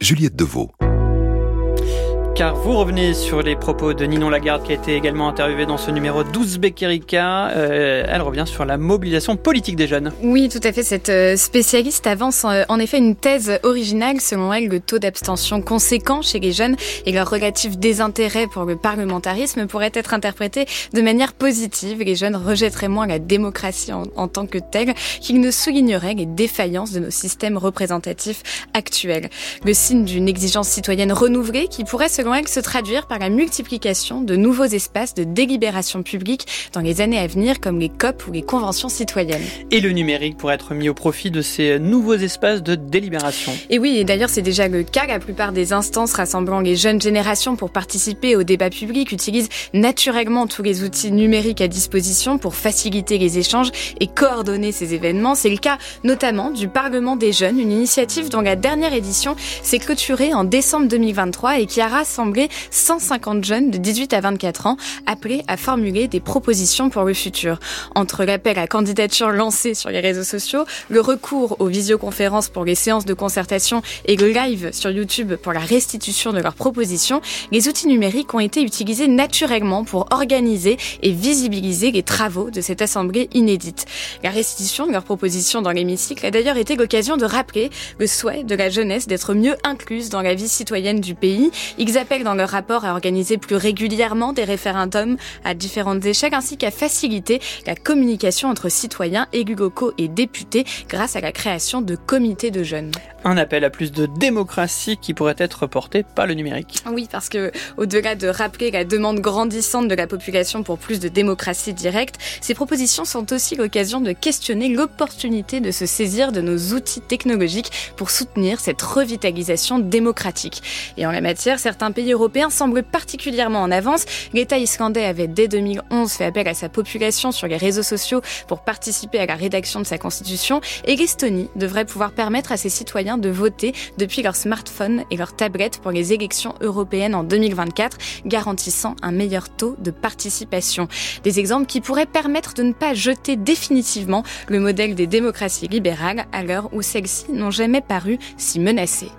Juliette Deveau car vous revenez sur les propos de Ninon Lagarde qui a été également interviewée dans ce numéro 12 Erika. Euh, elle revient sur la mobilisation politique des jeunes. Oui, tout à fait. Cette euh, spécialiste avance euh, en effet une thèse originale. Selon elle, le taux d'abstention conséquent chez les jeunes et leur relatif désintérêt pour le parlementarisme pourrait être interprété de manière positive. Les jeunes rejetteraient moins la démocratie en, en tant que telle qu'ils ne souligneraient les défaillances de nos systèmes représentatifs actuels. Le signe d'une exigence citoyenne renouvelée qui pourrait, selon se traduire par la multiplication de nouveaux espaces de délibération publique dans les années à venir, comme les COP ou les conventions citoyennes. Et le numérique pourrait être mis au profit de ces nouveaux espaces de délibération. Et oui, et d'ailleurs c'est déjà le cas. La plupart des instances rassemblant les jeunes générations pour participer au débat public utilisent naturellement tous les outils numériques à disposition pour faciliter les échanges et coordonner ces événements. C'est le cas notamment du Parlement des jeunes, une initiative dont la dernière édition s'est clôturée en décembre 2023 et qui a rassemblé 150 jeunes de 18 à 24 ans appelés à formuler des propositions pour le futur. Entre l'appel à candidature lancé sur les réseaux sociaux, le recours aux visioconférences pour les séances de concertation et le live sur YouTube pour la restitution de leurs propositions, les outils numériques ont été utilisés naturellement pour organiser et visibiliser les travaux de cette assemblée inédite. La restitution de leurs propositions dans l'hémicycle a d'ailleurs été l'occasion de rappeler le souhait de la jeunesse d'être mieux incluse dans la vie citoyenne du pays. Ils dans leur rapport à organiser plus régulièrement des référendums à différentes échelles ainsi qu'à faciliter la communication entre citoyens, élus locaux et députés grâce à la création de comités de jeunes. Un appel à plus de démocratie qui pourrait être porté par le numérique. Oui, parce que au-delà de rappeler la demande grandissante de la population pour plus de démocratie directe, ces propositions sont aussi l'occasion de questionner l'opportunité de se saisir de nos outils technologiques pour soutenir cette revitalisation démocratique. Et en la matière, certains pays pays européens semble particulièrement en avance. L'État islandais avait dès 2011 fait appel à sa population sur les réseaux sociaux pour participer à la rédaction de sa constitution et l'Estonie devrait pouvoir permettre à ses citoyens de voter depuis leur smartphone et leur tablette pour les élections européennes en 2024, garantissant un meilleur taux de participation. Des exemples qui pourraient permettre de ne pas jeter définitivement le modèle des démocraties libérales à l'heure où celles-ci n'ont jamais paru si menacées.